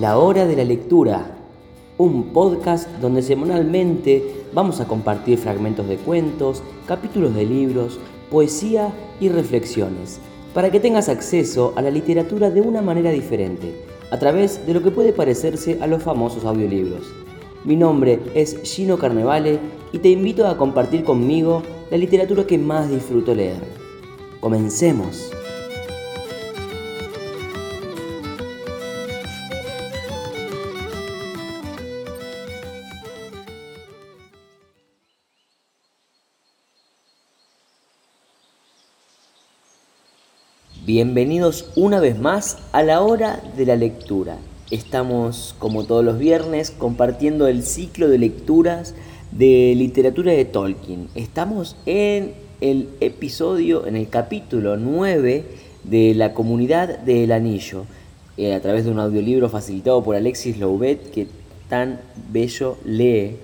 La Hora de la Lectura, un podcast donde semanalmente vamos a compartir fragmentos de cuentos, capítulos de libros, poesía y reflexiones, para que tengas acceso a la literatura de una manera diferente, a través de lo que puede parecerse a los famosos audiolibros. Mi nombre es Gino Carnevale y te invito a compartir conmigo la literatura que más disfruto leer. Comencemos. Bienvenidos una vez más a la hora de la lectura. Estamos, como todos los viernes, compartiendo el ciclo de lecturas de literatura de Tolkien. Estamos en el episodio, en el capítulo 9 de la comunidad del anillo, eh, a través de un audiolibro facilitado por Alexis Louvet, que tan bello lee.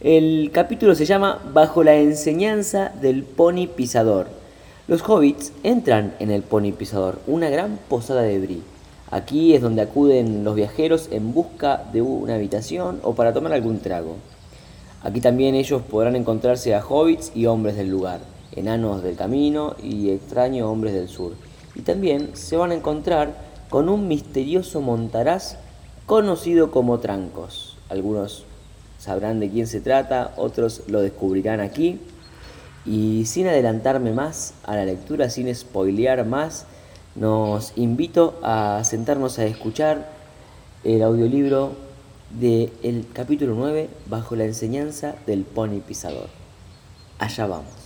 El capítulo se llama Bajo la enseñanza del pony pisador los hobbits entran en el Pony Pisador, una gran posada de Bri. Aquí es donde acuden los viajeros en busca de una habitación o para tomar algún trago. Aquí también ellos podrán encontrarse a hobbits y hombres del lugar, enanos del camino y extraños hombres del sur. Y también se van a encontrar con un misterioso montaraz conocido como Trancos. Algunos sabrán de quién se trata, otros lo descubrirán aquí. Y sin adelantarme más a la lectura, sin spoilear más, nos invito a sentarnos a escuchar el audiolibro del capítulo 9 bajo la enseñanza del pony pisador. Allá vamos.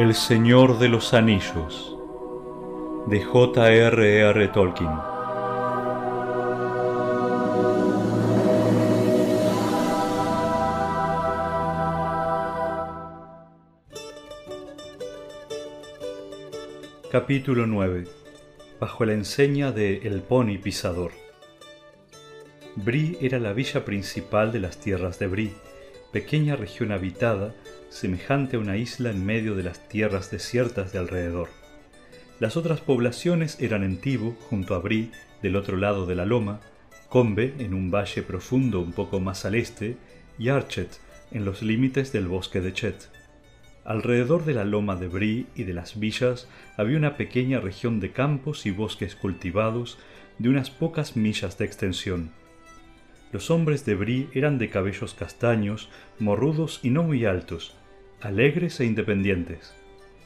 El Señor de los Anillos de J.R.R. Tolkien Capítulo 9 Bajo la enseña de El Pony Pisador Bri era la villa principal de las tierras de Bri, pequeña región habitada semejante a una isla en medio de las tierras desiertas de alrededor. Las otras poblaciones eran en Tibo, junto a Bri, del otro lado de la loma, Combe, en un valle profundo un poco más al este, y Archet, en los límites del bosque de Chet. Alrededor de la loma de Bri y de las villas había una pequeña región de campos y bosques cultivados de unas pocas millas de extensión. Los hombres de Bri eran de cabellos castaños, morrudos y no muy altos, alegres e independientes.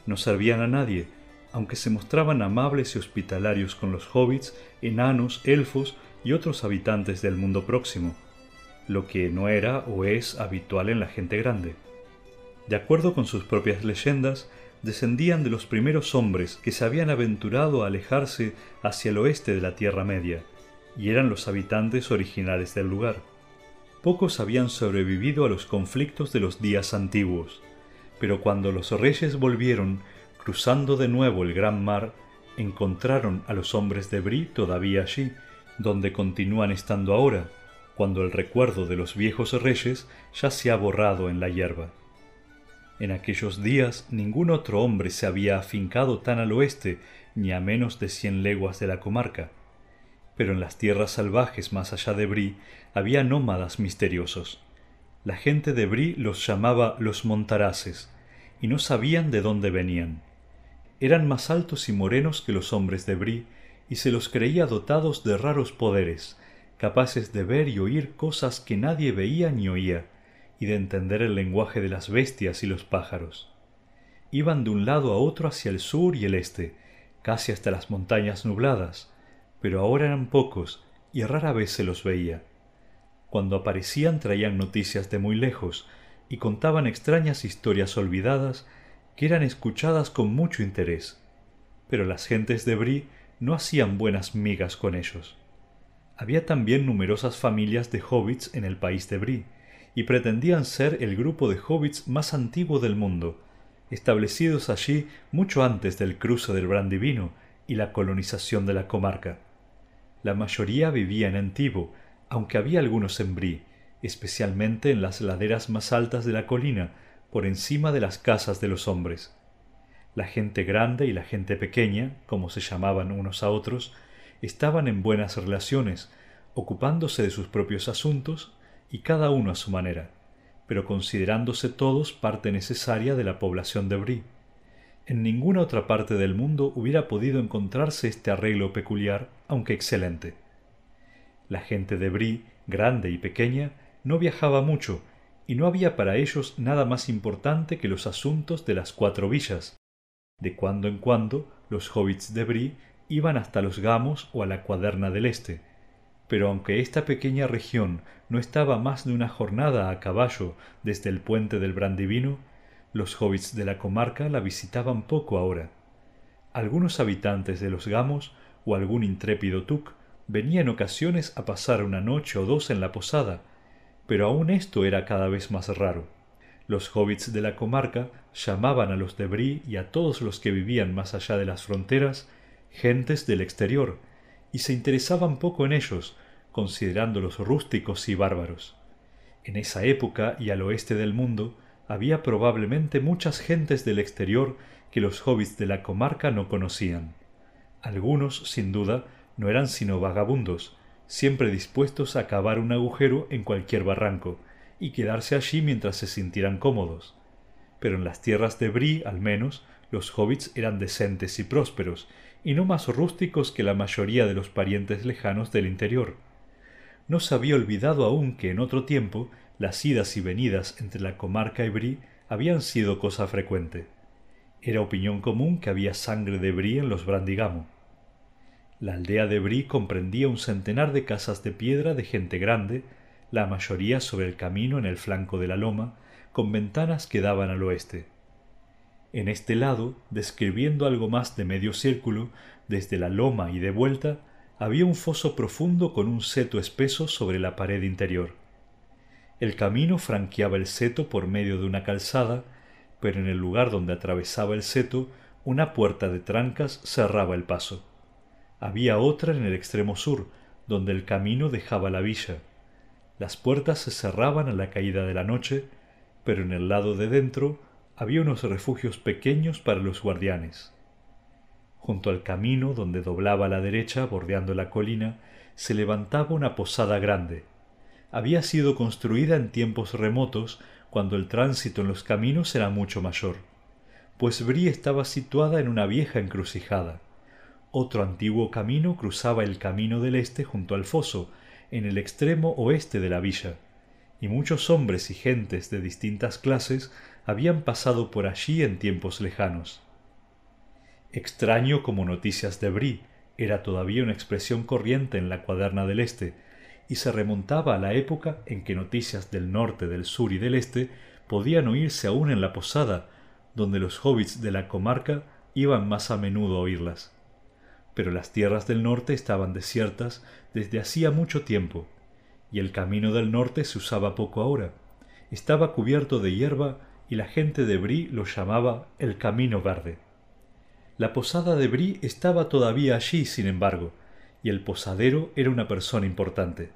No servían a nadie, aunque se mostraban amables y hospitalarios con los hobbits, enanos, elfos y otros habitantes del mundo próximo, lo que no era o es habitual en la gente grande. De acuerdo con sus propias leyendas, descendían de los primeros hombres que se habían aventurado a alejarse hacia el oeste de la Tierra Media, y eran los habitantes originales del lugar. Pocos habían sobrevivido a los conflictos de los días antiguos, pero cuando los reyes volvieron, cruzando de nuevo el gran mar, encontraron a los hombres de Bri todavía allí, donde continúan estando ahora, cuando el recuerdo de los viejos reyes ya se ha borrado en la hierba. En aquellos días ningún otro hombre se había afincado tan al oeste ni a menos de cien leguas de la comarca, pero en las tierras salvajes más allá de Bri había nómadas misteriosos. La gente de Bri los llamaba los montaraces, y no sabían de dónde venían. Eran más altos y morenos que los hombres de Bri, y se los creía dotados de raros poderes, capaces de ver y oír cosas que nadie veía ni oía, y de entender el lenguaje de las bestias y los pájaros. Iban de un lado a otro hacia el sur y el este, casi hasta las montañas nubladas, pero ahora eran pocos y rara vez se los veía. Cuando aparecían traían noticias de muy lejos y contaban extrañas historias olvidadas que eran escuchadas con mucho interés. Pero las gentes de Bri no hacían buenas migas con ellos. Había también numerosas familias de hobbits en el país de Bri, y pretendían ser el grupo de hobbits más antiguo del mundo, establecidos allí mucho antes del cruce del Brandivino y la colonización de la comarca. La mayoría vivían en Tibo, aunque había algunos Brie, especialmente en las laderas más altas de la colina, por encima de las casas de los hombres. La gente grande y la gente pequeña, como se llamaban unos a otros, estaban en buenas relaciones, ocupándose de sus propios asuntos y cada uno a su manera, pero considerándose todos parte necesaria de la población de Brie. En ninguna otra parte del mundo hubiera podido encontrarse este arreglo peculiar, aunque excelente. La gente de Brie, grande y pequeña, no viajaba mucho, y no había para ellos nada más importante que los asuntos de las cuatro villas. De cuando en cuando los hobbits de Brie iban hasta los Gamos o a la Cuaderna del Este, pero aunque esta pequeña región no estaba más de una jornada a caballo desde el puente del Brandivino, los hobbits de la comarca la visitaban poco ahora. Algunos habitantes de los Gamos o algún intrépido Tuk venía en ocasiones a pasar una noche o dos en la posada, pero aun esto era cada vez más raro. Los hobbits de la comarca llamaban a los de Brie y a todos los que vivían más allá de las fronteras gentes del exterior, y se interesaban poco en ellos, considerándolos rústicos y bárbaros. En esa época y al oeste del mundo había probablemente muchas gentes del exterior que los hobbits de la comarca no conocían. Algunos, sin duda, no eran sino vagabundos, siempre dispuestos a cavar un agujero en cualquier barranco y quedarse allí mientras se sintieran cómodos. Pero en las tierras de Brie, al menos, los hobbits eran decentes y prósperos, y no más rústicos que la mayoría de los parientes lejanos del interior. No se había olvidado aún que en otro tiempo las idas y venidas entre la comarca y Brie habían sido cosa frecuente. Era opinión común que había sangre de Brie en los Brandigamo. La aldea de Brie comprendía un centenar de casas de piedra de gente grande, la mayoría sobre el camino en el flanco de la loma, con ventanas que daban al oeste. En este lado, describiendo algo más de medio círculo, desde la loma y de vuelta, había un foso profundo con un seto espeso sobre la pared interior. El camino franqueaba el seto por medio de una calzada, pero en el lugar donde atravesaba el seto, una puerta de trancas cerraba el paso. Había otra en el extremo sur, donde el camino dejaba la villa. Las puertas se cerraban a la caída de la noche, pero en el lado de dentro había unos refugios pequeños para los guardianes. Junto al camino donde doblaba a la derecha, bordeando la colina, se levantaba una posada grande. Había sido construida en tiempos remotos, cuando el tránsito en los caminos era mucho mayor, pues Brie estaba situada en una vieja encrucijada. Otro antiguo camino cruzaba el camino del este junto al foso, en el extremo oeste de la villa, y muchos hombres y gentes de distintas clases habían pasado por allí en tiempos lejanos. Extraño como noticias de Brie era todavía una expresión corriente en la cuaderna del Este, y se remontaba a la época en que noticias del norte, del sur y del este podían oírse aún en la posada, donde los hobbits de la comarca iban más a menudo a oírlas pero las tierras del norte estaban desiertas desde hacía mucho tiempo, y el camino del norte se usaba poco ahora. Estaba cubierto de hierba y la gente de Brie lo llamaba el Camino Verde. La posada de Brie estaba todavía allí, sin embargo, y el posadero era una persona importante.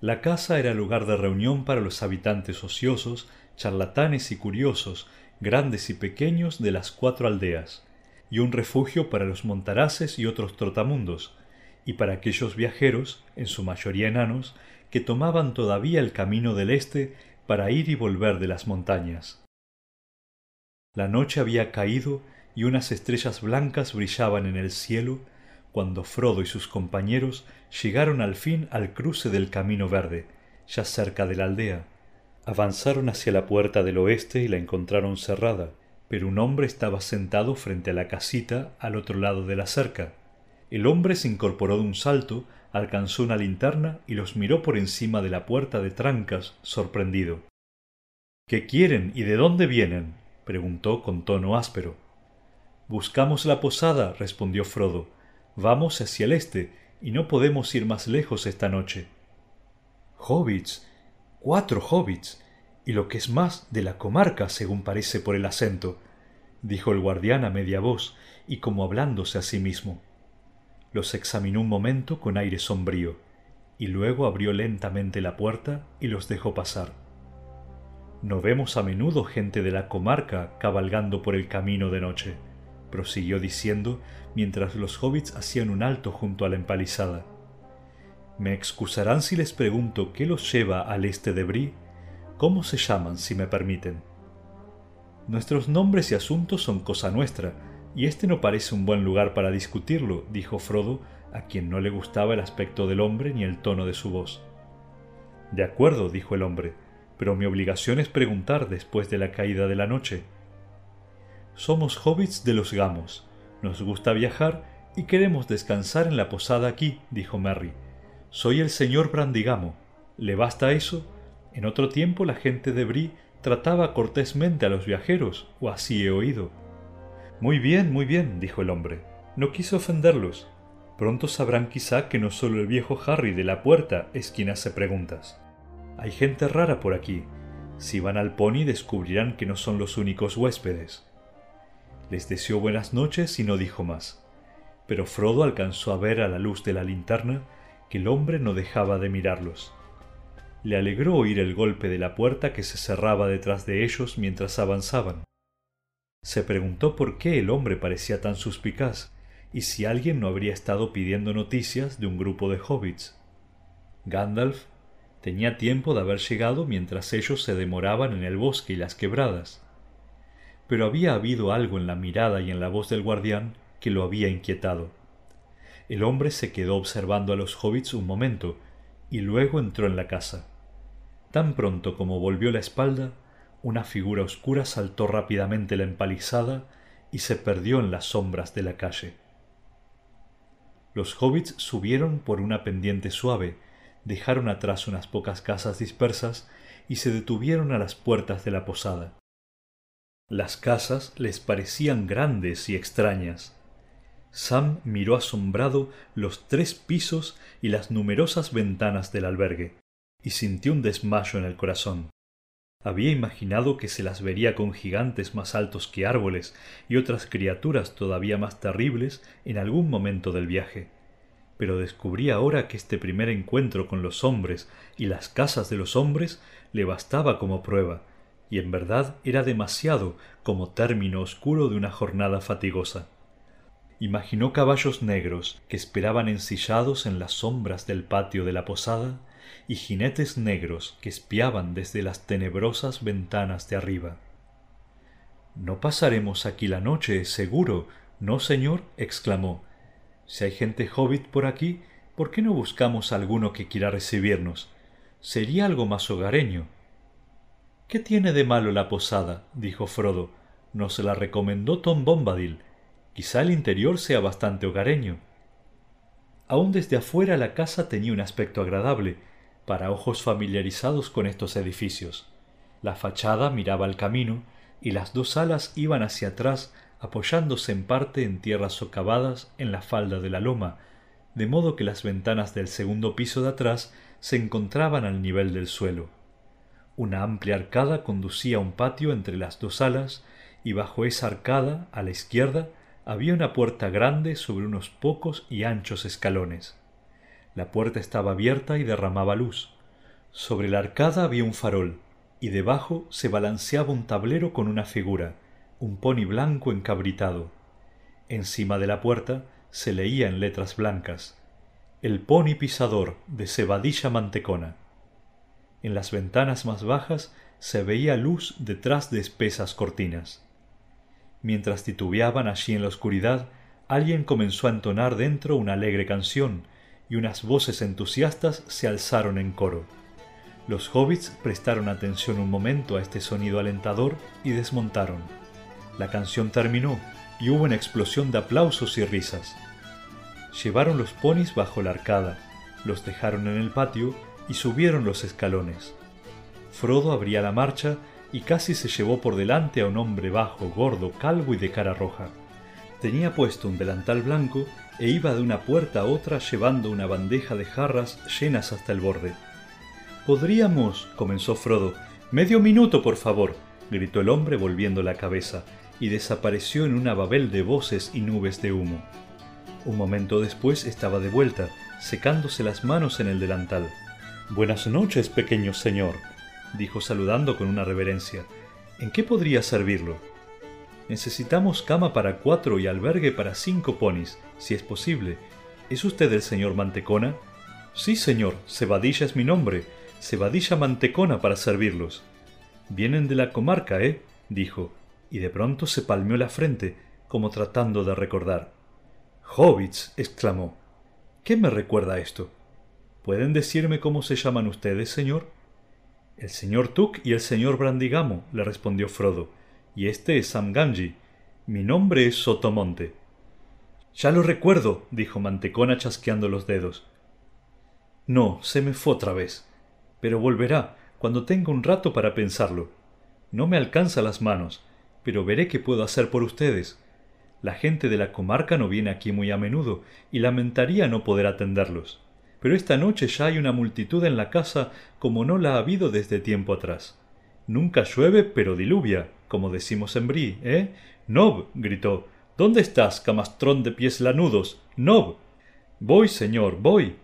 La casa era lugar de reunión para los habitantes ociosos, charlatanes y curiosos, grandes y pequeños de las cuatro aldeas y un refugio para los montaraces y otros trotamundos, y para aquellos viajeros, en su mayoría enanos, que tomaban todavía el camino del este para ir y volver de las montañas. La noche había caído y unas estrellas blancas brillaban en el cielo cuando Frodo y sus compañeros llegaron al fin al cruce del camino verde, ya cerca de la aldea. Avanzaron hacia la puerta del oeste y la encontraron cerrada, pero un hombre estaba sentado frente a la casita al otro lado de la cerca. El hombre se incorporó de un salto, alcanzó una linterna y los miró por encima de la puerta de trancas, sorprendido. ¿Qué quieren y de dónde vienen? preguntó con tono áspero. Buscamos la posada, respondió Frodo. Vamos hacia el este, y no podemos ir más lejos esta noche. Hobbits. Cuatro hobbits y lo que es más de la comarca, según parece por el acento, dijo el guardián a media voz y como hablándose a sí mismo. Los examinó un momento con aire sombrío, y luego abrió lentamente la puerta y los dejó pasar. No vemos a menudo gente de la comarca cabalgando por el camino de noche, prosiguió diciendo mientras los hobbits hacían un alto junto a la empalizada. Me excusarán si les pregunto qué los lleva al este de Brie. ¿Cómo se llaman, si me permiten? Nuestros nombres y asuntos son cosa nuestra, y este no parece un buen lugar para discutirlo, dijo Frodo, a quien no le gustaba el aspecto del hombre ni el tono de su voz. De acuerdo, dijo el hombre, pero mi obligación es preguntar después de la caída de la noche. Somos hobbits de los gamos, nos gusta viajar y queremos descansar en la posada aquí, dijo Merry. Soy el señor Brandigamo. ¿Le basta eso? En otro tiempo la gente de Brie trataba cortésmente a los viajeros, o así he oído. Muy bien, muy bien, dijo el hombre. No quise ofenderlos. Pronto sabrán quizá que no solo el viejo Harry de la puerta es quien hace preguntas. Hay gente rara por aquí. Si van al pony descubrirán que no son los únicos huéspedes. Les deseó buenas noches y no dijo más. Pero Frodo alcanzó a ver a la luz de la linterna que el hombre no dejaba de mirarlos. Le alegró oír el golpe de la puerta que se cerraba detrás de ellos mientras avanzaban. Se preguntó por qué el hombre parecía tan suspicaz y si alguien no habría estado pidiendo noticias de un grupo de hobbits. Gandalf tenía tiempo de haber llegado mientras ellos se demoraban en el bosque y las quebradas. Pero había habido algo en la mirada y en la voz del guardián que lo había inquietado. El hombre se quedó observando a los hobbits un momento y luego entró en la casa. Tan pronto como volvió la espalda, una figura oscura saltó rápidamente la empalizada y se perdió en las sombras de la calle. Los hobbits subieron por una pendiente suave, dejaron atrás unas pocas casas dispersas y se detuvieron a las puertas de la posada. Las casas les parecían grandes y extrañas. Sam miró asombrado los tres pisos y las numerosas ventanas del albergue, y sintió un desmayo en el corazón. Había imaginado que se las vería con gigantes más altos que árboles y otras criaturas todavía más terribles en algún momento del viaje. Pero descubrí ahora que este primer encuentro con los hombres y las casas de los hombres le bastaba como prueba, y en verdad era demasiado como término oscuro de una jornada fatigosa. Imaginó caballos negros que esperaban ensillados en las sombras del patio de la posada y jinetes negros que espiaban desde las tenebrosas ventanas de arriba. No pasaremos aquí la noche, seguro, ¿no, señor? exclamó. Si hay gente hobbit por aquí, ¿por qué no buscamos a alguno que quiera recibirnos? Sería algo más hogareño. ¿Qué tiene de malo la posada? dijo Frodo. Nos la recomendó Tom Bombadil. Quizá el interior sea bastante hogareño. Aún desde afuera la casa tenía un aspecto agradable, para ojos familiarizados con estos edificios. La fachada miraba al camino y las dos alas iban hacia atrás apoyándose en parte en tierras socavadas en la falda de la loma, de modo que las ventanas del segundo piso de atrás se encontraban al nivel del suelo. Una amplia arcada conducía a un patio entre las dos alas y bajo esa arcada, a la izquierda, había una puerta grande sobre unos pocos y anchos escalones. La puerta estaba abierta y derramaba luz. Sobre la arcada había un farol, y debajo se balanceaba un tablero con una figura, un pony blanco encabritado. Encima de la puerta se leía en letras blancas El pony pisador de Cebadilla Mantecona. En las ventanas más bajas se veía luz detrás de espesas cortinas. Mientras titubeaban allí en la oscuridad, alguien comenzó a entonar dentro una alegre canción, y unas voces entusiastas se alzaron en coro. Los hobbits prestaron atención un momento a este sonido alentador y desmontaron. La canción terminó y hubo una explosión de aplausos y risas. Llevaron los ponis bajo la arcada, los dejaron en el patio y subieron los escalones. Frodo abría la marcha y casi se llevó por delante a un hombre bajo, gordo, calvo y de cara roja. Tenía puesto un delantal blanco e iba de una puerta a otra llevando una bandeja de jarras llenas hasta el borde. Podríamos, comenzó Frodo. Medio minuto, por favor, gritó el hombre volviendo la cabeza, y desapareció en una babel de voces y nubes de humo. Un momento después estaba de vuelta, secándose las manos en el delantal. Buenas noches, pequeño señor, dijo saludando con una reverencia. ¿En qué podría servirlo? Necesitamos cama para cuatro y albergue para cinco ponis, si es posible. ¿Es usted el señor Mantecona? Sí, señor, Cebadilla es mi nombre. Cebadilla Mantecona para servirlos. Vienen de la comarca, ¿eh? dijo, y de pronto se palmeó la frente, como tratando de recordar. Hobbits, exclamó. ¿Qué me recuerda esto? ¿Pueden decirme cómo se llaman ustedes, señor? El señor Tuck y el señor Brandigamo, le respondió Frodo, y este es Sam Gamgee. Mi nombre es Sotomonte. Ya lo recuerdo, dijo Mantecona chasqueando los dedos. No, se me fue otra vez. Pero volverá, cuando tenga un rato para pensarlo. No me alcanza las manos, pero veré qué puedo hacer por ustedes. La gente de la comarca no viene aquí muy a menudo, y lamentaría no poder atenderlos. Pero esta noche ya hay una multitud en la casa como no la ha habido desde tiempo atrás. Nunca llueve, pero diluvia, como decimos en Brie, ¿eh? Nob, gritó. ¿Dónde estás, camastrón de pies lanudos? Nob. Voy, señor, voy.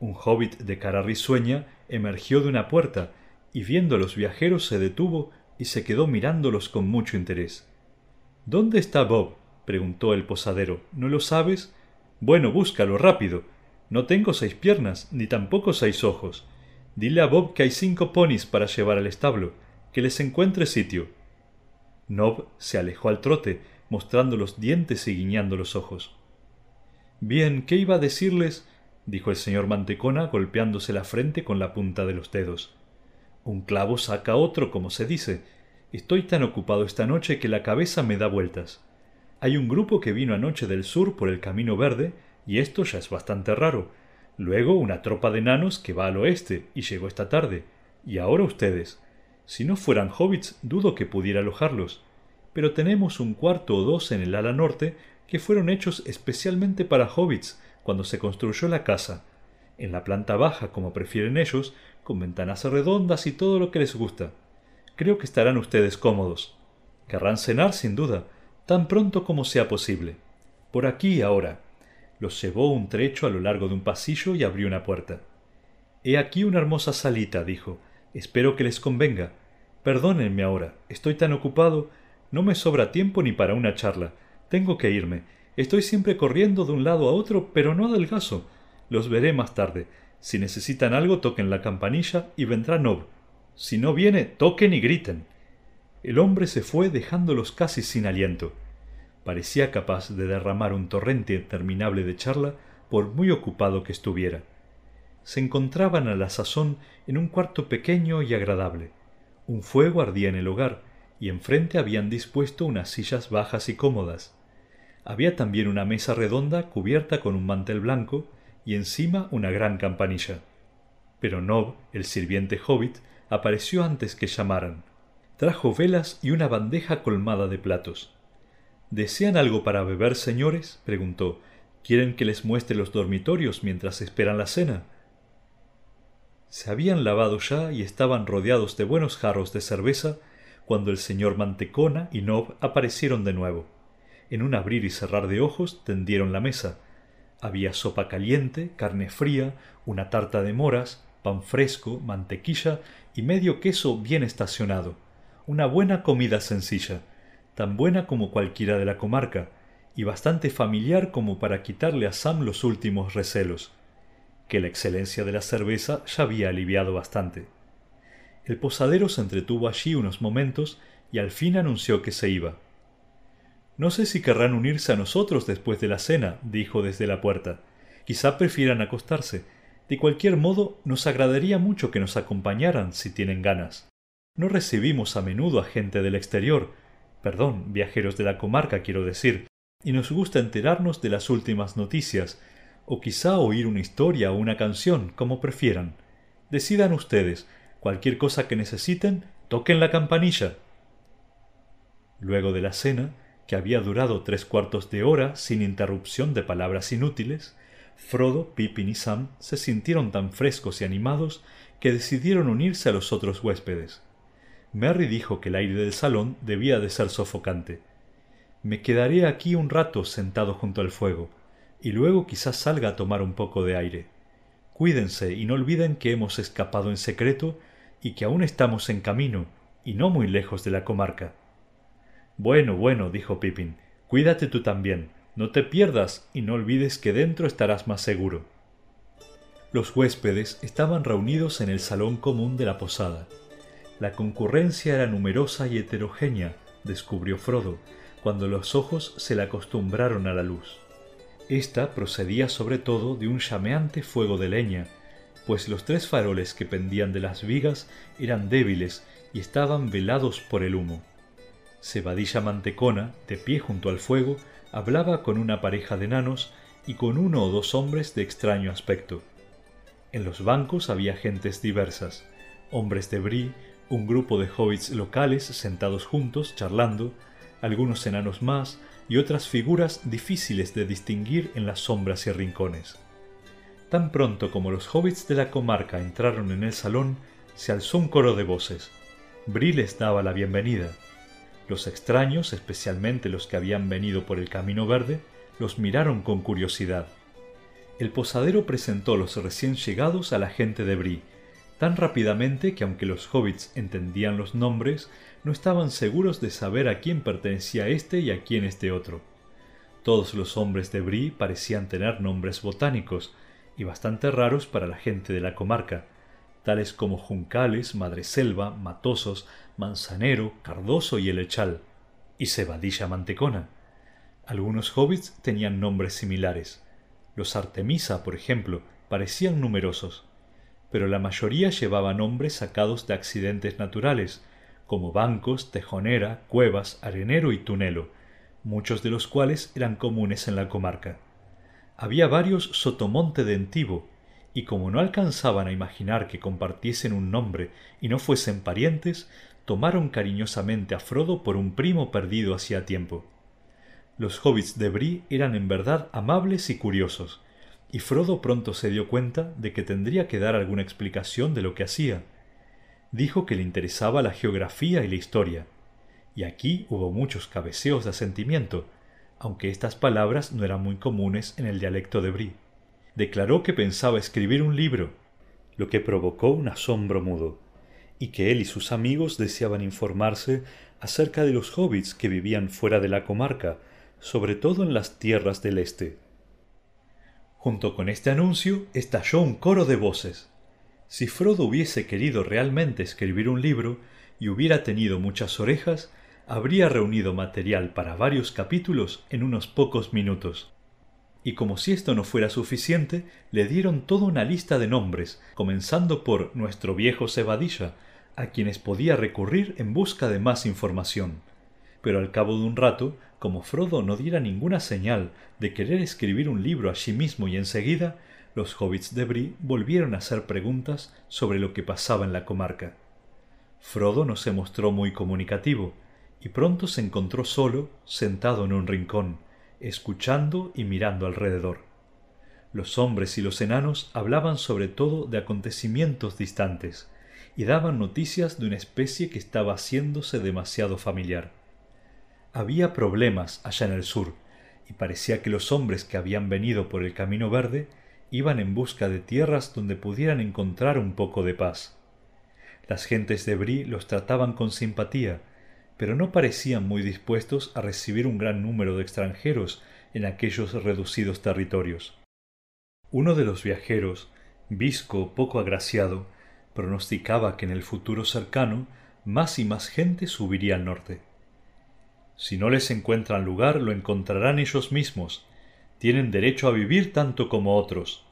Un hobbit de cara risueña emergió de una puerta, y viendo a los viajeros se detuvo y se quedó mirándolos con mucho interés. ¿Dónde está Bob? preguntó el posadero. ¿No lo sabes? Bueno, búscalo rápido. No tengo seis piernas, ni tampoco seis ojos. Dile a Bob que hay cinco ponis para llevar al establo, que les encuentre sitio. Nob se alejó al trote, mostrando los dientes y guiñando los ojos. Bien, ¿qué iba a decirles? dijo el señor Mantecona golpeándose la frente con la punta de los dedos. Un clavo saca otro, como se dice. Estoy tan ocupado esta noche que la cabeza me da vueltas. Hay un grupo que vino anoche del sur por el camino verde, y esto ya es bastante raro. Luego una tropa de nanos que va al oeste y llegó esta tarde. Y ahora ustedes. Si no fueran hobbits, dudo que pudiera alojarlos. Pero tenemos un cuarto o dos en el ala norte que fueron hechos especialmente para hobbits cuando se construyó la casa. En la planta baja, como prefieren ellos, con ventanas redondas y todo lo que les gusta. Creo que estarán ustedes cómodos. Querrán cenar, sin duda, tan pronto como sea posible. Por aquí ahora. Los llevó un trecho a lo largo de un pasillo y abrió una puerta. He aquí una hermosa salita, dijo, Espero que les convenga. Perdónenme ahora, estoy tan ocupado. No me sobra tiempo ni para una charla. Tengo que irme. Estoy siempre corriendo de un lado a otro, pero no adelgazo. Los veré más tarde. Si necesitan algo, toquen la campanilla y vendrá Nob. Si no viene, toquen y griten. El hombre se fue dejándolos casi sin aliento. Parecía capaz de derramar un torrente interminable de charla por muy ocupado que estuviera se encontraban a la sazón en un cuarto pequeño y agradable. Un fuego ardía en el hogar, y enfrente habían dispuesto unas sillas bajas y cómodas. Había también una mesa redonda cubierta con un mantel blanco y encima una gran campanilla. Pero Nob, el sirviente hobbit, apareció antes que llamaran. Trajo velas y una bandeja colmada de platos. ¿Desean algo para beber, señores? preguntó. ¿Quieren que les muestre los dormitorios mientras esperan la cena? Se habían lavado ya y estaban rodeados de buenos jarros de cerveza cuando el señor Mantecona y Nob aparecieron de nuevo. En un abrir y cerrar de ojos tendieron la mesa. Había sopa caliente, carne fría, una tarta de moras, pan fresco, mantequilla y medio queso bien estacionado. Una buena comida sencilla, tan buena como cualquiera de la comarca, y bastante familiar como para quitarle a Sam los últimos recelos que la excelencia de la cerveza ya había aliviado bastante. El posadero se entretuvo allí unos momentos y al fin anunció que se iba. No sé si querrán unirse a nosotros después de la cena, dijo desde la puerta. Quizá prefieran acostarse. De cualquier modo, nos agradaría mucho que nos acompañaran si tienen ganas. No recibimos a menudo a gente del exterior, perdón, viajeros de la comarca quiero decir, y nos gusta enterarnos de las últimas noticias, o quizá oír una historia o una canción, como prefieran. Decidan ustedes. Cualquier cosa que necesiten, toquen la campanilla. Luego de la cena, que había durado tres cuartos de hora sin interrupción de palabras inútiles, Frodo, Pippin y Sam se sintieron tan frescos y animados que decidieron unirse a los otros huéspedes. Merry dijo que el aire del salón debía de ser sofocante. Me quedaré aquí un rato sentado junto al fuego y luego quizás salga a tomar un poco de aire. Cuídense y no olviden que hemos escapado en secreto y que aún estamos en camino y no muy lejos de la comarca. Bueno, bueno, dijo Pippin, cuídate tú también, no te pierdas y no olvides que dentro estarás más seguro. Los huéspedes estaban reunidos en el salón común de la posada. La concurrencia era numerosa y heterogénea, descubrió Frodo, cuando los ojos se le acostumbraron a la luz. Esta procedía sobre todo de un llameante fuego de leña, pues los tres faroles que pendían de las vigas eran débiles y estaban velados por el humo. Cebadilla Mantecona, de pie junto al fuego, hablaba con una pareja de enanos y con uno o dos hombres de extraño aspecto. En los bancos había gentes diversas, hombres de Brie, un grupo de hobbits locales sentados juntos charlando, algunos enanos más, y otras figuras difíciles de distinguir en las sombras y rincones. Tan pronto como los hobbits de la comarca entraron en el salón, se alzó un coro de voces. Bri les daba la bienvenida. Los extraños, especialmente los que habían venido por el camino verde, los miraron con curiosidad. El posadero presentó a los recién llegados a la gente de Bri, tan rápidamente que aunque los hobbits entendían los nombres, no estaban seguros de saber a quién pertenecía este y a quién este otro. Todos los hombres de Brie parecían tener nombres botánicos, y bastante raros para la gente de la comarca, tales como Juncales, Madreselva, Matosos, Manzanero, Cardoso y Elechal, y Cebadilla Mantecona. Algunos hobbits tenían nombres similares. Los Artemisa, por ejemplo, parecían numerosos, pero la mayoría llevaba nombres sacados de accidentes naturales, como bancos, tejonera, cuevas, arenero y tunelo, muchos de los cuales eran comunes en la comarca. Había varios sotomonte de Entivo, y como no alcanzaban a imaginar que compartiesen un nombre y no fuesen parientes, tomaron cariñosamente a Frodo por un primo perdido hacía tiempo. Los hobbits de Brie eran en verdad amables y curiosos, y Frodo pronto se dio cuenta de que tendría que dar alguna explicación de lo que hacía, dijo que le interesaba la geografía y la historia, y aquí hubo muchos cabeceos de asentimiento, aunque estas palabras no eran muy comunes en el dialecto de Brie. Declaró que pensaba escribir un libro, lo que provocó un asombro mudo, y que él y sus amigos deseaban informarse acerca de los hobbits que vivían fuera de la comarca, sobre todo en las tierras del este. Junto con este anuncio estalló un coro de voces. Si Frodo hubiese querido realmente escribir un libro y hubiera tenido muchas orejas, habría reunido material para varios capítulos en unos pocos minutos. Y como si esto no fuera suficiente, le dieron toda una lista de nombres, comenzando por nuestro viejo Cebadilla, a quienes podía recurrir en busca de más información. Pero al cabo de un rato, como Frodo no diera ninguna señal de querer escribir un libro allí mismo y enseguida, los hobbits de Brie volvieron a hacer preguntas sobre lo que pasaba en la comarca. Frodo no se mostró muy comunicativo, y pronto se encontró solo, sentado en un rincón, escuchando y mirando alrededor. Los hombres y los enanos hablaban sobre todo de acontecimientos distantes, y daban noticias de una especie que estaba haciéndose demasiado familiar. Había problemas allá en el sur, y parecía que los hombres que habían venido por el camino verde iban en busca de tierras donde pudieran encontrar un poco de paz. Las gentes de Brie los trataban con simpatía, pero no parecían muy dispuestos a recibir un gran número de extranjeros en aquellos reducidos territorios. Uno de los viajeros, visco poco agraciado, pronosticaba que en el futuro cercano más y más gente subiría al norte. Si no les encuentran lugar, lo encontrarán ellos mismos. Tienen derecho a vivir tanto como otros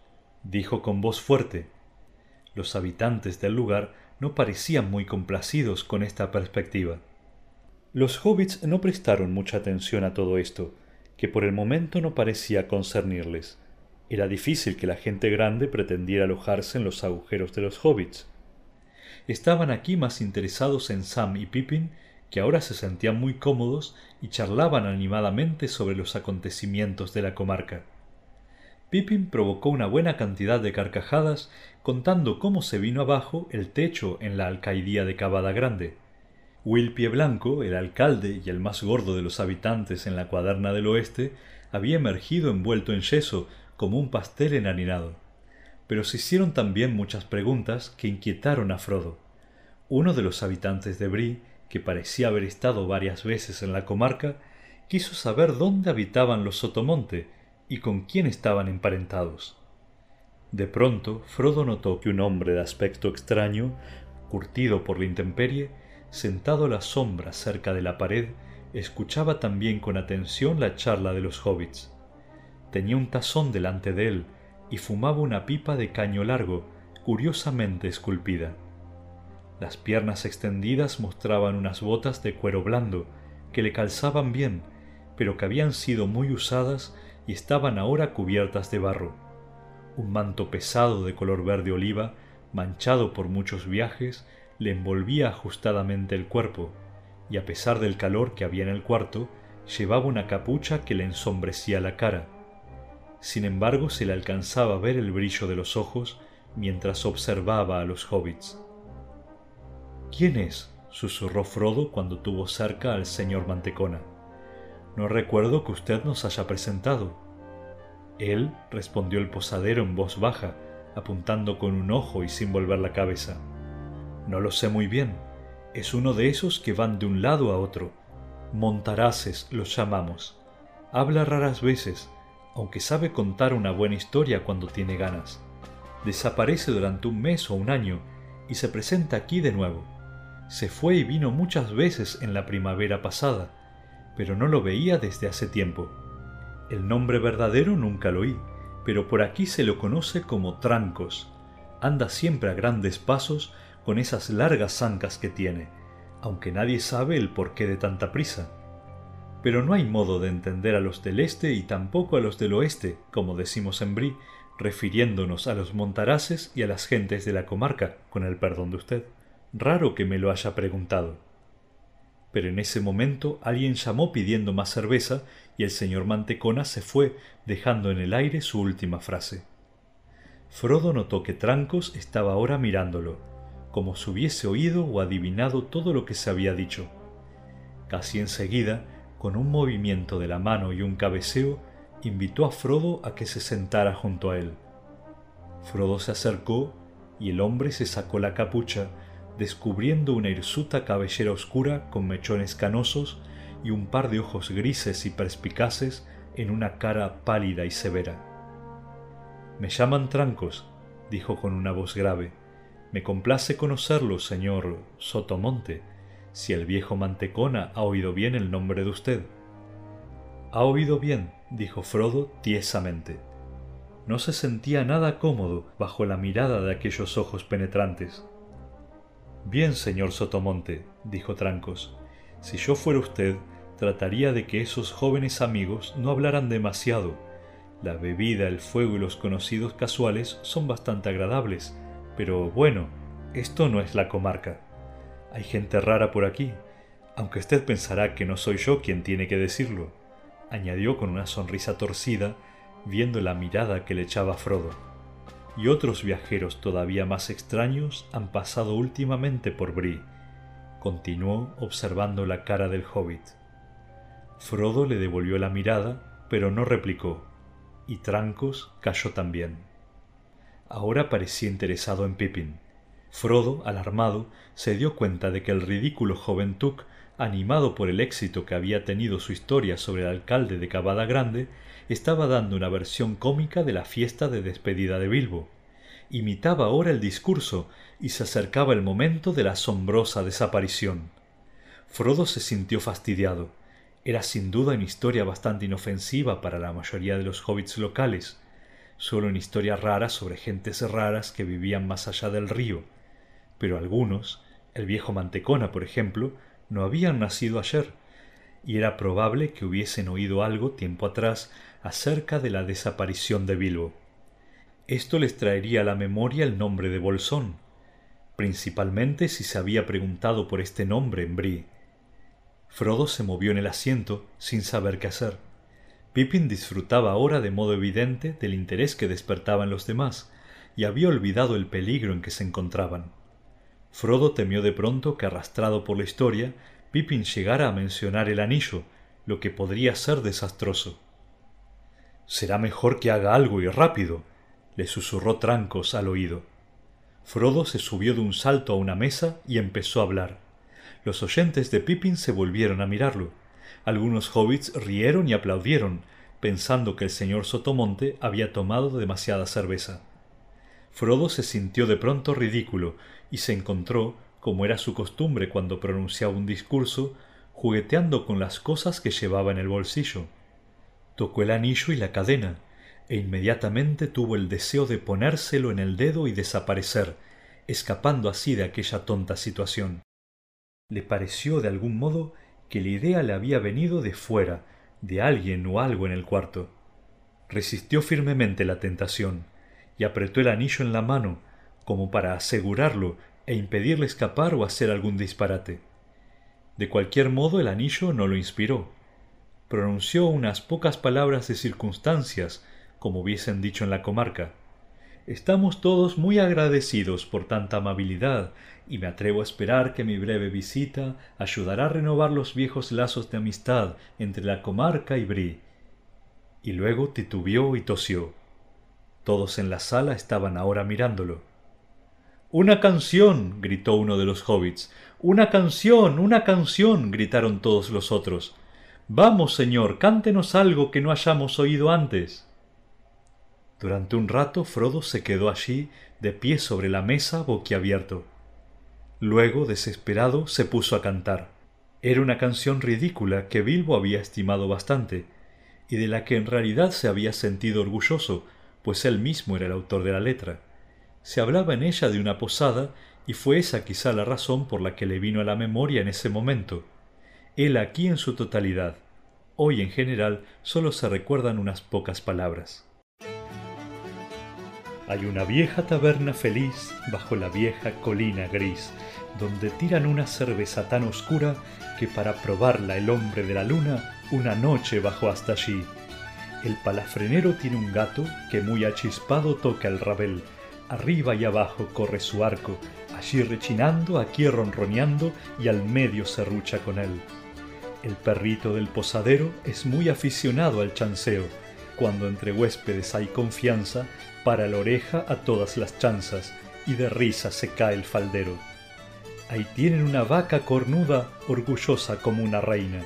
dijo con voz fuerte. Los habitantes del lugar no parecían muy complacidos con esta perspectiva. Los hobbits no prestaron mucha atención a todo esto, que por el momento no parecía concernirles. Era difícil que la gente grande pretendiera alojarse en los agujeros de los hobbits. Estaban aquí más interesados en Sam y Pippin, que ahora se sentían muy cómodos y charlaban animadamente sobre los acontecimientos de la comarca. Pippin provocó una buena cantidad de carcajadas contando cómo se vino abajo el techo en la alcaidía de Cavada Grande. Will Pie Blanco, el alcalde y el más gordo de los habitantes en la cuaderna del oeste, había emergido envuelto en yeso como un pastel enharinado. Pero se hicieron también muchas preguntas que inquietaron a Frodo. Uno de los habitantes de Bree, que parecía haber estado varias veces en la comarca, quiso saber dónde habitaban los Sotomonte y con quién estaban emparentados. De pronto Frodo notó que un hombre de aspecto extraño, curtido por la intemperie, sentado a la sombra cerca de la pared, escuchaba también con atención la charla de los hobbits. Tenía un tazón delante de él y fumaba una pipa de caño largo, curiosamente esculpida. Las piernas extendidas mostraban unas botas de cuero blando, que le calzaban bien, pero que habían sido muy usadas y estaban ahora cubiertas de barro. Un manto pesado de color verde oliva, manchado por muchos viajes, le envolvía ajustadamente el cuerpo, y a pesar del calor que había en el cuarto, llevaba una capucha que le ensombrecía la cara. Sin embargo, se le alcanzaba a ver el brillo de los ojos mientras observaba a los hobbits. ¿Quién es? susurró Frodo cuando tuvo cerca al señor Mantecona. No recuerdo que usted nos haya presentado. Él respondió el posadero en voz baja, apuntando con un ojo y sin volver la cabeza. No lo sé muy bien. Es uno de esos que van de un lado a otro. Montaraces los llamamos. Habla raras veces, aunque sabe contar una buena historia cuando tiene ganas. Desaparece durante un mes o un año y se presenta aquí de nuevo. Se fue y vino muchas veces en la primavera pasada, pero no lo veía desde hace tiempo. El nombre verdadero nunca lo oí, pero por aquí se lo conoce como Trancos. Anda siempre a grandes pasos con esas largas zancas que tiene, aunque nadie sabe el porqué de tanta prisa. Pero no hay modo de entender a los del este y tampoco a los del oeste, como decimos en Brie, refiriéndonos a los montaraces y a las gentes de la comarca, con el perdón de usted. Raro que me lo haya preguntado pero en ese momento alguien llamó pidiendo más cerveza y el señor Mantecona se fue, dejando en el aire su última frase. Frodo notó que Trancos estaba ahora mirándolo, como si hubiese oído o adivinado todo lo que se había dicho. Casi enseguida, con un movimiento de la mano y un cabeceo, invitó a Frodo a que se sentara junto a él. Frodo se acercó y el hombre se sacó la capucha descubriendo una hirsuta cabellera oscura con mechones canosos y un par de ojos grises y perspicaces en una cara pálida y severa. Me llaman Trancos, dijo con una voz grave. Me complace conocerlo, señor Sotomonte, si el viejo Mantecona ha oído bien el nombre de usted. Ha oído bien, dijo Frodo tiesamente. No se sentía nada cómodo bajo la mirada de aquellos ojos penetrantes. Bien, señor Sotomonte, dijo Trancos, si yo fuera usted, trataría de que esos jóvenes amigos no hablaran demasiado. La bebida, el fuego y los conocidos casuales son bastante agradables, pero bueno, esto no es la comarca. Hay gente rara por aquí, aunque usted pensará que no soy yo quien tiene que decirlo, añadió con una sonrisa torcida, viendo la mirada que le echaba Frodo y otros viajeros todavía más extraños han pasado últimamente por Bree. Continuó observando la cara del hobbit. Frodo le devolvió la mirada, pero no replicó, y Trancos cayó también. Ahora parecía interesado en Pippin. Frodo, alarmado, se dio cuenta de que el ridículo joven Tuck, animado por el éxito que había tenido su historia sobre el alcalde de Cavada Grande, estaba dando una versión cómica de la fiesta de despedida de Bilbo. Imitaba ahora el discurso y se acercaba el momento de la asombrosa desaparición. Frodo se sintió fastidiado. Era sin duda una historia bastante inofensiva para la mayoría de los hobbits locales, solo una historia rara sobre gentes raras que vivían más allá del río. Pero algunos, el viejo Mantecona, por ejemplo, no habían nacido ayer, y era probable que hubiesen oído algo tiempo atrás acerca de la desaparición de Bilbo. Esto les traería a la memoria el nombre de Bolsón, principalmente si se había preguntado por este nombre en Brie. Frodo se movió en el asiento sin saber qué hacer. Pippin disfrutaba ahora de modo evidente del interés que despertaban los demás, y había olvidado el peligro en que se encontraban. Frodo temió de pronto que, arrastrado por la historia, Pippin llegara a mencionar el anillo, lo que podría ser desastroso. Será mejor que haga algo y rápido, le susurró Trancos al oído. Frodo se subió de un salto a una mesa y empezó a hablar. Los oyentes de Pippin se volvieron a mirarlo. Algunos hobbits rieron y aplaudieron, pensando que el señor Sotomonte había tomado demasiada cerveza. Frodo se sintió de pronto ridículo y se encontró, como era su costumbre cuando pronunciaba un discurso, jugueteando con las cosas que llevaba en el bolsillo. Tocó el anillo y la cadena, e inmediatamente tuvo el deseo de ponérselo en el dedo y desaparecer, escapando así de aquella tonta situación. Le pareció de algún modo que la idea le había venido de fuera, de alguien o algo en el cuarto. Resistió firmemente la tentación, y apretó el anillo en la mano, como para asegurarlo e impedirle escapar o hacer algún disparate. De cualquier modo el anillo no lo inspiró. Pronunció unas pocas palabras de circunstancias, como hubiesen dicho en la comarca. Estamos todos muy agradecidos por tanta amabilidad, y me atrevo a esperar que mi breve visita ayudará a renovar los viejos lazos de amistad entre la comarca y Brie. Y luego titubeó y tosió. Todos en la sala estaban ahora mirándolo. Una canción. gritó uno de los hobbits. Una canción. una canción. gritaron todos los otros. Vamos, señor, cántenos algo que no hayamos oído antes. Durante un rato Frodo se quedó allí, de pie sobre la mesa, boquiabierto. Luego, desesperado, se puso a cantar. Era una canción ridícula que Bilbo había estimado bastante, y de la que en realidad se había sentido orgulloso, pues él mismo era el autor de la letra. Se hablaba en ella de una posada, y fue esa quizá la razón por la que le vino a la memoria en ese momento. Él aquí en su totalidad. Hoy en general solo se recuerdan unas pocas palabras. Hay una vieja taberna feliz bajo la vieja colina gris, donde tiran una cerveza tan oscura que para probarla el hombre de la luna una noche bajó hasta allí el palafrenero tiene un gato que muy achispado toca el rabel. Arriba y abajo corre su arco, allí rechinando, aquí ronroneando y al medio se rucha con él. El perrito del posadero es muy aficionado al chanceo. Cuando entre huéspedes hay confianza, para la oreja a todas las chanzas y de risa se cae el faldero. Ahí tienen una vaca cornuda, orgullosa como una reina,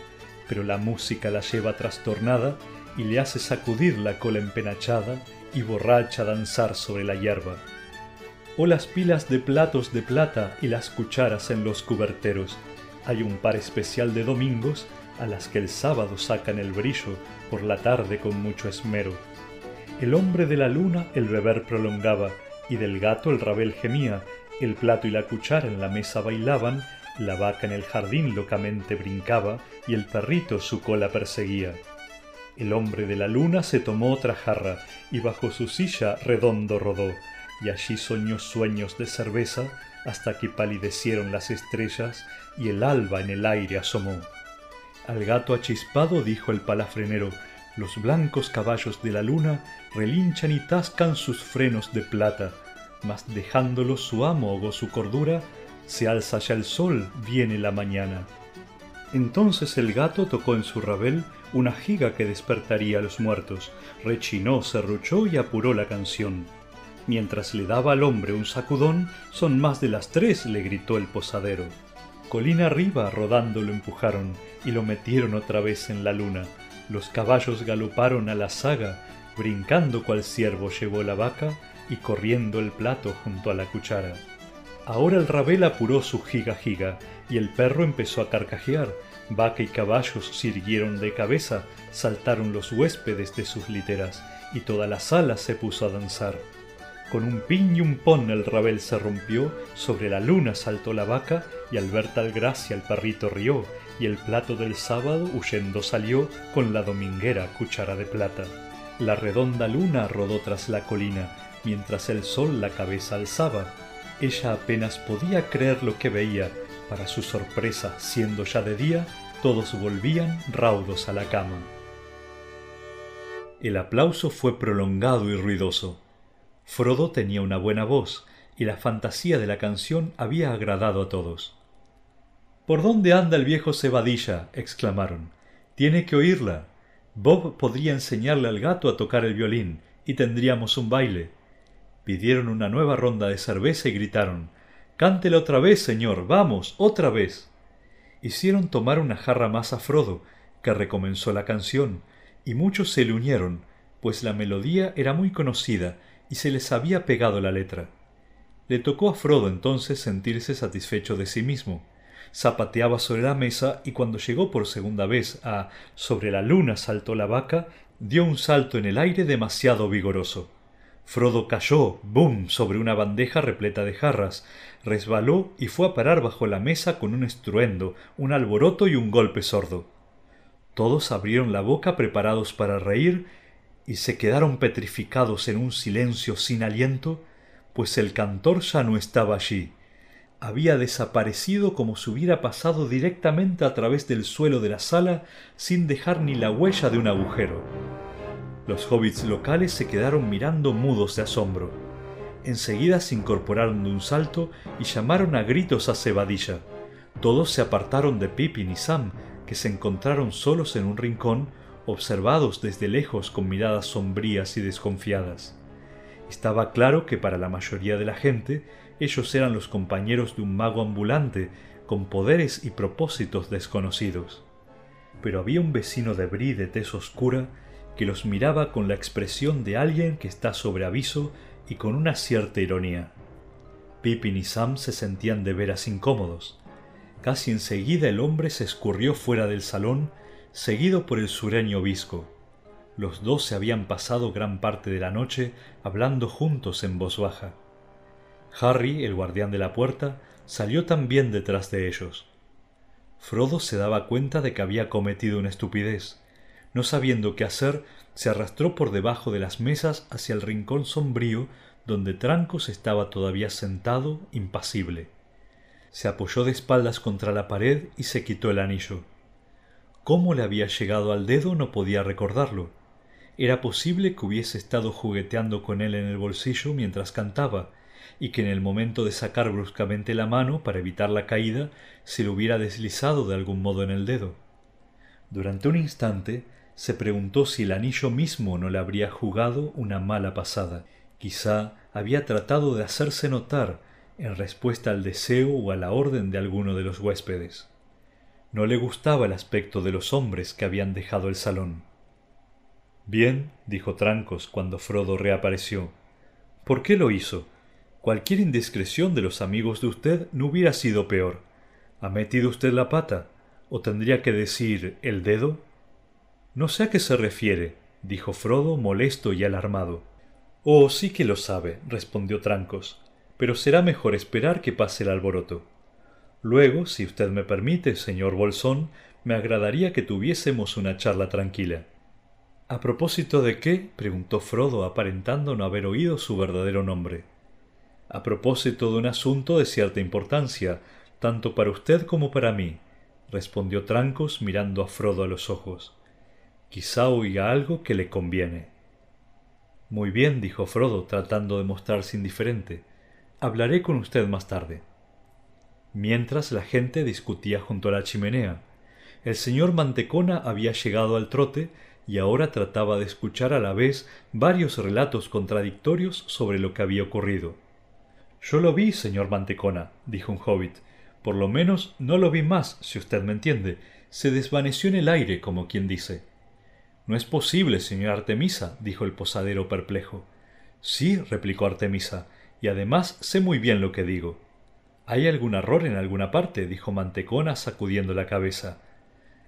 pero la música la lleva trastornada y le hace sacudir la cola empenachada y borracha danzar sobre la hierba. O las pilas de platos de plata y las cucharas en los cuberteros. Hay un par especial de domingos a las que el sábado sacan el brillo por la tarde con mucho esmero. El hombre de la luna el beber prolongaba, y del gato el rabel gemía, el plato y la cuchara en la mesa bailaban, la vaca en el jardín locamente brincaba, y el perrito su cola perseguía. El hombre de la luna se tomó otra jarra y bajo su silla redondo rodó, y allí soñó sueños de cerveza hasta que palidecieron las estrellas y el alba en el aire asomó. Al gato achispado dijo el palafrenero, los blancos caballos de la luna relinchan y tascan sus frenos de plata, mas dejándolo su amo o su cordura, se alza ya el sol, viene la mañana. Entonces el gato tocó en su rabel una giga que despertaría a los muertos, rechinó, serruchó y apuró la canción. Mientras le daba al hombre un sacudón, son más de las tres, le gritó el posadero. Colina arriba rodando lo empujaron y lo metieron otra vez en la luna. Los caballos galoparon a la saga, brincando cual ciervo llevó la vaca y corriendo el plato junto a la cuchara. Ahora el rabel apuró su giga giga y el perro empezó a carcajear. Vaca y caballos sirvieron de cabeza, saltaron los huéspedes de sus literas y toda la sala se puso a danzar. Con un pin y un pon el rabel se rompió, sobre la luna saltó la vaca y al ver tal gracia el perrito rió y el plato del sábado huyendo salió con la dominguera cuchara de plata. La redonda luna rodó tras la colina, mientras el sol la cabeza alzaba ella apenas podía creer lo que veía. Para su sorpresa, siendo ya de día, todos volvían raudos a la cama. El aplauso fue prolongado y ruidoso. Frodo tenía una buena voz, y la fantasía de la canción había agradado a todos. ¿Por dónde anda el viejo Cebadilla? exclamaron. Tiene que oírla. Bob podría enseñarle al gato a tocar el violín y tendríamos un baile. Pidieron una nueva ronda de cerveza y gritaron Cántela otra vez, señor. Vamos, otra vez. Hicieron tomar una jarra más a Frodo, que recomenzó la canción, y muchos se le unieron, pues la melodía era muy conocida y se les había pegado la letra. Le tocó a Frodo entonces sentirse satisfecho de sí mismo. Zapateaba sobre la mesa y cuando llegó por segunda vez a Sobre la luna saltó la vaca, dio un salto en el aire demasiado vigoroso. Frodo cayó, ¡bum!, sobre una bandeja repleta de jarras, resbaló y fue a parar bajo la mesa con un estruendo, un alboroto y un golpe sordo. Todos abrieron la boca preparados para reír y se quedaron petrificados en un silencio sin aliento, pues el cantor ya no estaba allí. Había desaparecido como si hubiera pasado directamente a través del suelo de la sala sin dejar ni la huella de un agujero. Los hobbits locales se quedaron mirando mudos de asombro. Enseguida se incorporaron de un salto y llamaron a gritos a Cebadilla. Todos se apartaron de Pippin y Sam, que se encontraron solos en un rincón, observados desde lejos con miradas sombrías y desconfiadas. Estaba claro que para la mayoría de la gente ellos eran los compañeros de un mago ambulante con poderes y propósitos desconocidos. Pero había un vecino de Bri de tez oscura que los miraba con la expresión de alguien que está sobre aviso y con una cierta ironía. Pippin y Sam se sentían de veras incómodos. Casi enseguida el hombre se escurrió fuera del salón, seguido por el sureño visco. Los dos se habían pasado gran parte de la noche hablando juntos en voz baja. Harry, el guardián de la puerta, salió también detrás de ellos. Frodo se daba cuenta de que había cometido una estupidez, no sabiendo qué hacer, se arrastró por debajo de las mesas hacia el rincón sombrío donde Trancos estaba todavía sentado, impasible. Se apoyó de espaldas contra la pared y se quitó el anillo. Cómo le había llegado al dedo no podía recordarlo. Era posible que hubiese estado jugueteando con él en el bolsillo mientras cantaba, y que en el momento de sacar bruscamente la mano para evitar la caída se le hubiera deslizado de algún modo en el dedo. Durante un instante se preguntó si el anillo mismo no le habría jugado una mala pasada. Quizá había tratado de hacerse notar en respuesta al deseo o a la orden de alguno de los huéspedes. No le gustaba el aspecto de los hombres que habían dejado el salón. Bien, dijo Trancos cuando Frodo reapareció. ¿Por qué lo hizo? Cualquier indiscreción de los amigos de usted no hubiera sido peor. ¿Ha metido usted la pata? ¿O tendría que decir el dedo? No sé a qué se refiere, dijo Frodo molesto y alarmado. Oh, sí que lo sabe, respondió Trancos, pero será mejor esperar que pase el alboroto. Luego, si usted me permite, señor Bolsón, me agradaría que tuviésemos una charla tranquila. ¿A propósito de qué? preguntó Frodo, aparentando no haber oído su verdadero nombre. A propósito de un asunto de cierta importancia, tanto para usted como para mí, respondió Trancos mirando a Frodo a los ojos. Quizá oiga algo que le conviene. Muy bien, dijo Frodo, tratando de mostrarse indiferente. Hablaré con usted más tarde. Mientras la gente discutía junto a la chimenea, el señor Mantecona había llegado al trote y ahora trataba de escuchar a la vez varios relatos contradictorios sobre lo que había ocurrido. Yo lo vi, señor Mantecona, dijo un hobbit. Por lo menos no lo vi más, si usted me entiende. Se desvaneció en el aire, como quien dice. No es posible, señor Artemisa, dijo el posadero perplejo. Sí, replicó Artemisa, y además sé muy bien lo que digo. ¿Hay algún error en alguna parte? dijo Mantecona sacudiendo la cabeza.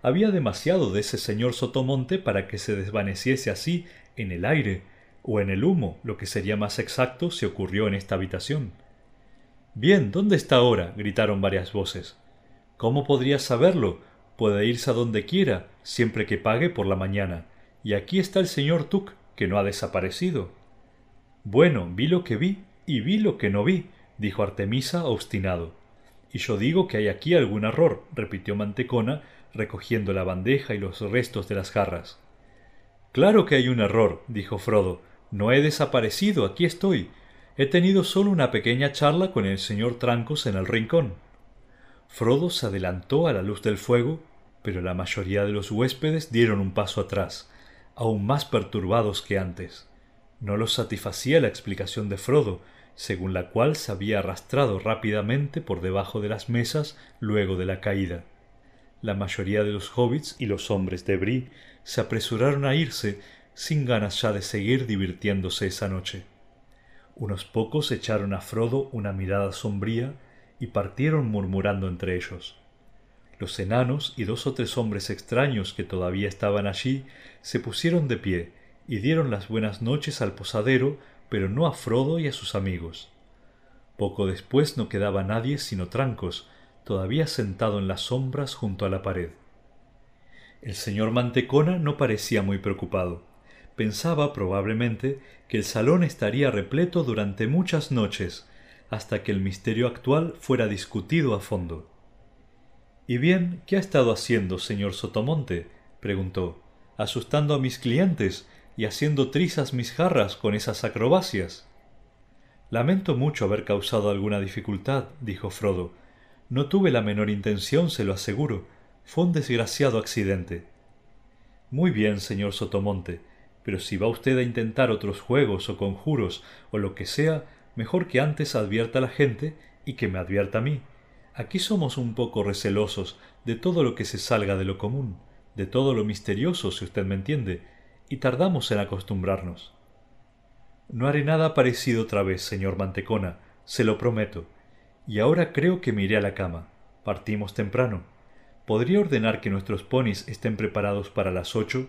Había demasiado de ese señor Sotomonte para que se desvaneciese así en el aire, o en el humo, lo que sería más exacto si ocurrió en esta habitación. Bien, ¿dónde está ahora? gritaron varias voces. ¿Cómo podría saberlo? Puede irse a donde quiera, siempre que pague por la mañana. Y aquí está el señor Tuck, que no ha desaparecido. Bueno, vi lo que vi y vi lo que no vi, dijo Artemisa obstinado. Y yo digo que hay aquí algún error, repitió Mantecona, recogiendo la bandeja y los restos de las jarras. Claro que hay un error, dijo Frodo. No he desaparecido, aquí estoy. He tenido solo una pequeña charla con el señor Trancos en el rincón. Frodo se adelantó a la luz del fuego, pero la mayoría de los huéspedes dieron un paso atrás, aún más perturbados que antes. No los satisfacía la explicación de Frodo, según la cual se había arrastrado rápidamente por debajo de las mesas luego de la caída. La mayoría de los hobbits y los hombres de Bree se apresuraron a irse sin ganas ya de seguir divirtiéndose esa noche. Unos pocos echaron a Frodo una mirada sombría y partieron murmurando entre ellos. Los enanos y dos o tres hombres extraños que todavía estaban allí se pusieron de pie y dieron las buenas noches al posadero, pero no a Frodo y a sus amigos. Poco después no quedaba nadie sino Trancos, todavía sentado en las sombras junto a la pared. El señor Mantecona no parecía muy preocupado. Pensaba probablemente que el salón estaría repleto durante muchas noches, hasta que el misterio actual fuera discutido a fondo. ¿Y bien, qué ha estado haciendo, señor Sotomonte? preguntó, asustando a mis clientes y haciendo trizas mis jarras con esas acrobacias. Lamento mucho haber causado alguna dificultad, dijo Frodo. No tuve la menor intención, se lo aseguro. Fue un desgraciado accidente. Muy bien, señor Sotomonte, pero si va usted a intentar otros juegos o conjuros o lo que sea, mejor que antes advierta a la gente y que me advierta a mí. Aquí somos un poco recelosos de todo lo que se salga de lo común, de todo lo misterioso, si usted me entiende, y tardamos en acostumbrarnos. No haré nada parecido otra vez, señor Mantecona, se lo prometo. Y ahora creo que me iré a la cama. Partimos temprano. ¿Podría ordenar que nuestros ponis estén preparados para las ocho?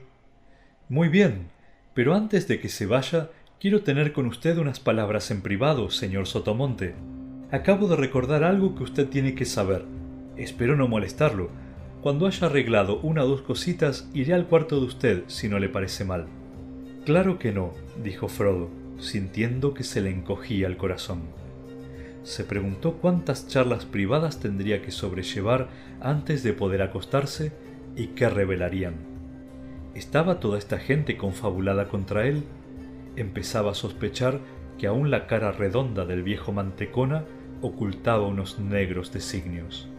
Muy bien, pero antes de que se vaya, quiero tener con usted unas palabras en privado, señor Sotomonte. Acabo de recordar algo que usted tiene que saber. Espero no molestarlo. Cuando haya arreglado una o dos cositas, iré al cuarto de usted, si no le parece mal. Claro que no, dijo Frodo, sintiendo que se le encogía el corazón. Se preguntó cuántas charlas privadas tendría que sobrellevar antes de poder acostarse y qué revelarían. ¿Estaba toda esta gente confabulada contra él? Empezaba a sospechar que aún la cara redonda del viejo Mantecona ocultaba unos negros designios.